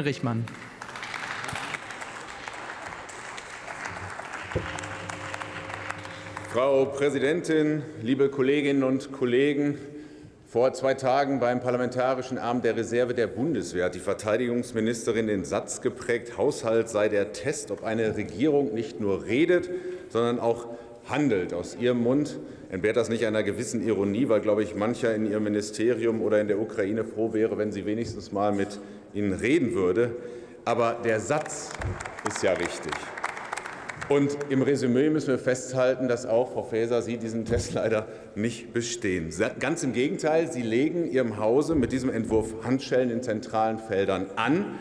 Richmann. Frau Präsidentin, liebe Kolleginnen und Kollegen! Vor zwei Tagen beim Parlamentarischen Abend der Reserve der Bundeswehr hat die Verteidigungsministerin den Satz geprägt, Haushalt sei der Test, ob eine Regierung nicht nur redet, sondern auch handelt. Aus ihrem Mund entbehrt das nicht einer gewissen Ironie, weil, glaube ich, mancher in ihrem Ministerium oder in der Ukraine froh wäre, wenn sie wenigstens mal mit ihnen reden würde. Aber der Satz ist ja richtig. Und im Resümee müssen wir festhalten, dass auch Frau Faeser Sie diesen Test leider nicht bestehen. Ganz im Gegenteil, Sie legen Ihrem Hause mit diesem Entwurf Handschellen in zentralen Feldern an.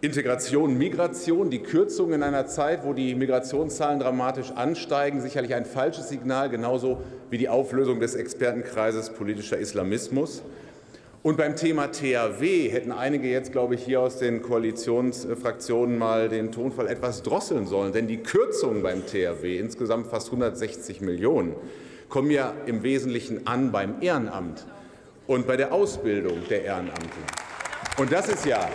Integration, Migration, die Kürzungen in einer Zeit, wo die Migrationszahlen dramatisch ansteigen, sicherlich ein falsches Signal, genauso wie die Auflösung des Expertenkreises politischer Islamismus. Und beim Thema THW hätten einige jetzt, glaube ich, hier aus den Koalitionsfraktionen mal den Tonfall etwas drosseln sollen. Denn die Kürzungen beim THW, insgesamt fast 160 Millionen, kommen ja im Wesentlichen an beim Ehrenamt und bei der Ausbildung der Ehrenamtler. Und das ist ja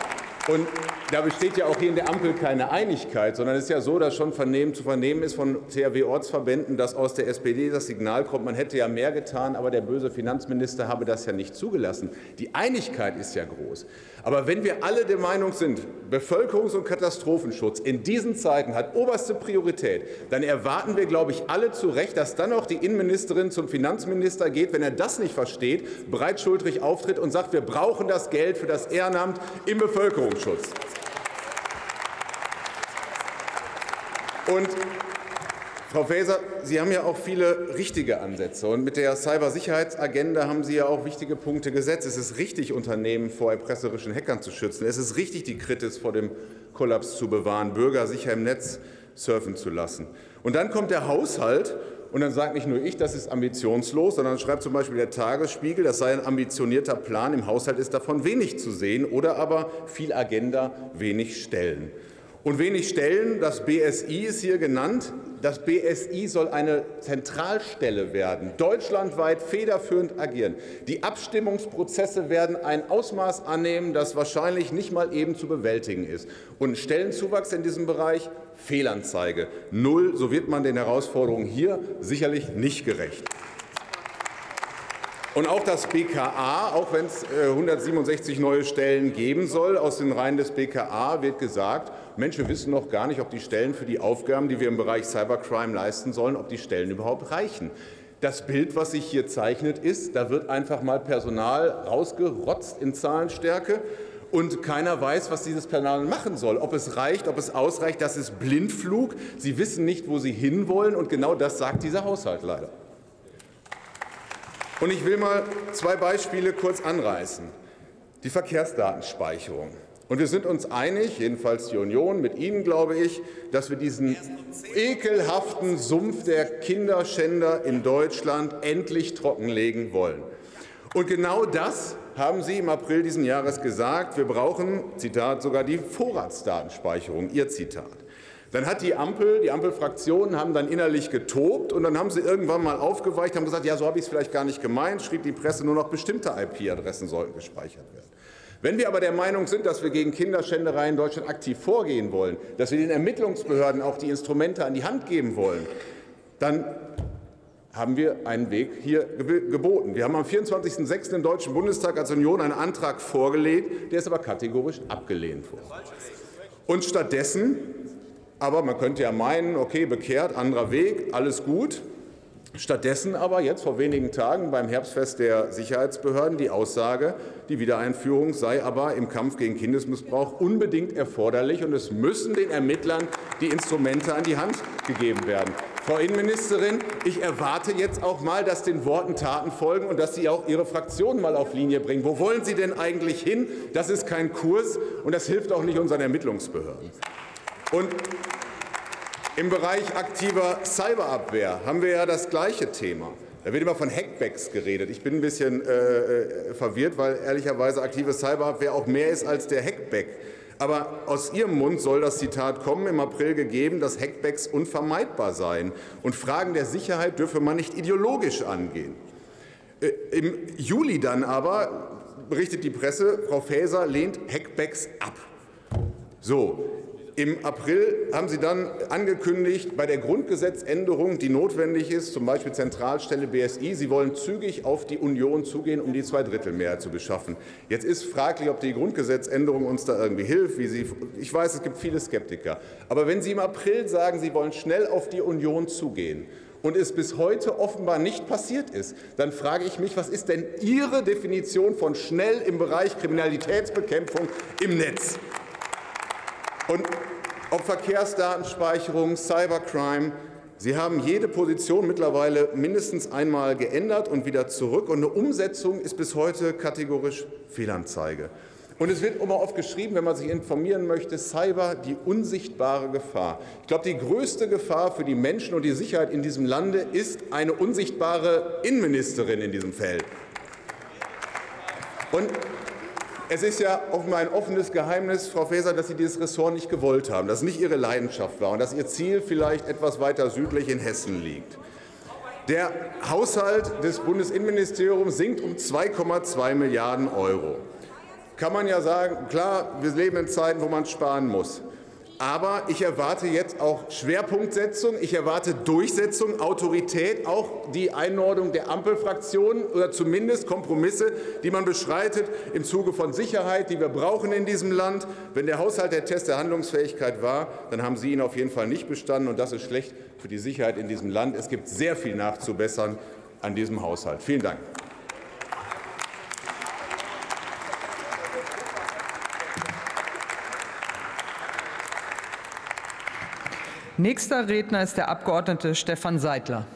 und da besteht ja auch hier in der Ampel keine Einigkeit, sondern es ist ja so, dass schon vernehmen, zu vernehmen ist von THW-Ortsverbänden, dass aus der SPD das Signal kommt, man hätte ja mehr getan, aber der böse Finanzminister habe das ja nicht zugelassen. Die Einigkeit ist ja groß. Aber wenn wir alle der Meinung sind, Bevölkerungs- und Katastrophenschutz in diesen Zeiten hat oberste Priorität, dann erwarten wir, glaube ich, alle zu Recht, dass dann auch die Innenministerin zum Finanzminister geht, wenn er das nicht versteht, breitschultrig auftritt und sagt, wir brauchen das Geld für das Ehrenamt im Bevölkerungsschutz. Und Frau Faeser, Sie haben ja auch viele richtige Ansätze. Und mit der Cybersicherheitsagenda haben Sie ja auch wichtige Punkte gesetzt. Es ist richtig, Unternehmen vor erpresserischen Hackern zu schützen. Es ist richtig, die Kritis vor dem Kollaps zu bewahren, Bürger sicher im Netz surfen zu lassen. Und dann kommt der Haushalt und dann sagt nicht nur ich, das ist ambitionslos, sondern schreibt zum Beispiel der Tagesspiegel, das sei ein ambitionierter Plan, im Haushalt ist davon wenig zu sehen oder aber viel Agenda, wenig Stellen. Und wenig Stellen, das BSI ist hier genannt. Das BSI soll eine Zentralstelle werden, deutschlandweit federführend agieren. Die Abstimmungsprozesse werden ein Ausmaß annehmen, das wahrscheinlich nicht mal eben zu bewältigen ist. Und Stellenzuwachs in diesem Bereich, Fehlanzeige, null. So wird man den Herausforderungen hier sicherlich nicht gerecht. Und auch das BKA, auch wenn es 167 neue Stellen geben soll, aus den Reihen des BKA wird gesagt, Mensch, wir wissen noch gar nicht, ob die Stellen für die Aufgaben, die wir im Bereich Cybercrime leisten sollen, ob die Stellen überhaupt reichen. Das Bild, was sich hier zeichnet, ist, da wird einfach mal Personal rausgerotzt in Zahlenstärke und keiner weiß, was dieses Personal machen soll. Ob es reicht, ob es ausreicht, das ist Blindflug. Sie wissen nicht, wo sie hinwollen und genau das sagt dieser Haushalt leider. Und ich will mal zwei Beispiele kurz anreißen. Die Verkehrsdatenspeicherung. Und wir sind uns einig, jedenfalls die Union, mit Ihnen glaube ich, dass wir diesen ekelhaften Sumpf der Kinderschänder in Deutschland endlich trockenlegen wollen. Und genau das haben Sie im April diesen Jahres gesagt. Wir brauchen, Zitat, sogar die Vorratsdatenspeicherung, Ihr Zitat. Dann hat die Ampel, die Ampelfraktionen haben dann innerlich getobt und dann haben sie irgendwann mal aufgeweicht, haben gesagt, ja, so habe ich es vielleicht gar nicht gemeint, schrieb die Presse, nur noch bestimmte IP-Adressen sollten gespeichert werden. Wenn wir aber der Meinung sind, dass wir gegen Kinderschänderei in Deutschland aktiv vorgehen wollen, dass wir den Ermittlungsbehörden auch die Instrumente an die Hand geben wollen, dann haben wir einen Weg hier geboten. Wir haben am 24.06. im Deutschen Bundestag als Union einen Antrag vorgelegt, der ist aber kategorisch abgelehnt worden. Und stattdessen aber man könnte ja meinen, okay, bekehrt, anderer Weg, alles gut. Stattdessen aber jetzt vor wenigen Tagen beim Herbstfest der Sicherheitsbehörden die Aussage, die Wiedereinführung sei aber im Kampf gegen Kindesmissbrauch unbedingt erforderlich und es müssen den Ermittlern die Instrumente an die Hand gegeben werden. Frau Innenministerin, ich erwarte jetzt auch mal, dass den Worten Taten folgen und dass Sie auch Ihre Fraktion mal auf Linie bringen. Wo wollen Sie denn eigentlich hin? Das ist kein Kurs und das hilft auch nicht unseren Ermittlungsbehörden. Und im Bereich aktiver Cyberabwehr haben wir ja das gleiche Thema. Da wird immer von Hackbacks geredet. Ich bin ein bisschen äh, äh, verwirrt, weil ehrlicherweise aktive Cyberabwehr auch mehr ist als der Hackback. Aber aus Ihrem Mund soll das Zitat kommen, im April gegeben, dass Hackbacks unvermeidbar seien. Und Fragen der Sicherheit dürfe man nicht ideologisch angehen. Äh, Im Juli dann aber berichtet die Presse, Frau Faeser lehnt Hackbacks ab. So, im April haben Sie dann angekündigt, bei der Grundgesetzänderung, die notwendig ist, zum Beispiel Zentralstelle BSI, Sie wollen zügig auf die Union zugehen, um die Zweidrittelmehrheit zu beschaffen. Jetzt ist fraglich, ob die Grundgesetzänderung uns da irgendwie hilft. Wie Sie, ich weiß, es gibt viele Skeptiker. Aber wenn Sie im April sagen, Sie wollen schnell auf die Union zugehen, und es bis heute offenbar nicht passiert ist, dann frage ich mich, was ist denn Ihre Definition von schnell im Bereich Kriminalitätsbekämpfung im Netz? Und ob Verkehrsdatenspeicherung, Cybercrime, Sie haben jede Position mittlerweile mindestens einmal geändert und wieder zurück. Und eine Umsetzung ist bis heute kategorisch Fehlanzeige. Und es wird immer oft geschrieben, wenn man sich informieren möchte, Cyber, die unsichtbare Gefahr. Ich glaube, die größte Gefahr für die Menschen und die Sicherheit in diesem Lande ist eine unsichtbare Innenministerin in diesem Feld. Und es ist ja offenbar ein offenes Geheimnis, Frau Faeser, dass Sie dieses Ressort nicht gewollt haben, dass es nicht Ihre Leidenschaft war und dass Ihr Ziel vielleicht etwas weiter südlich in Hessen liegt. Der Haushalt des Bundesinnenministeriums sinkt um 2,2 Milliarden Euro. Kann man ja sagen, klar, wir leben in Zeiten, wo man sparen muss. Aber ich erwarte jetzt auch Schwerpunktsetzung, ich erwarte Durchsetzung, Autorität, auch die Einordnung der Ampelfraktionen oder zumindest Kompromisse, die man beschreitet im Zuge von Sicherheit, die wir brauchen in diesem Land. Wenn der Haushalt der Test der Handlungsfähigkeit war, dann haben Sie ihn auf jeden Fall nicht bestanden, und das ist schlecht für die Sicherheit in diesem Land. Es gibt sehr viel nachzubessern an diesem Haushalt. Vielen Dank. Nächster Redner ist der Abgeordnete Stefan Seidler.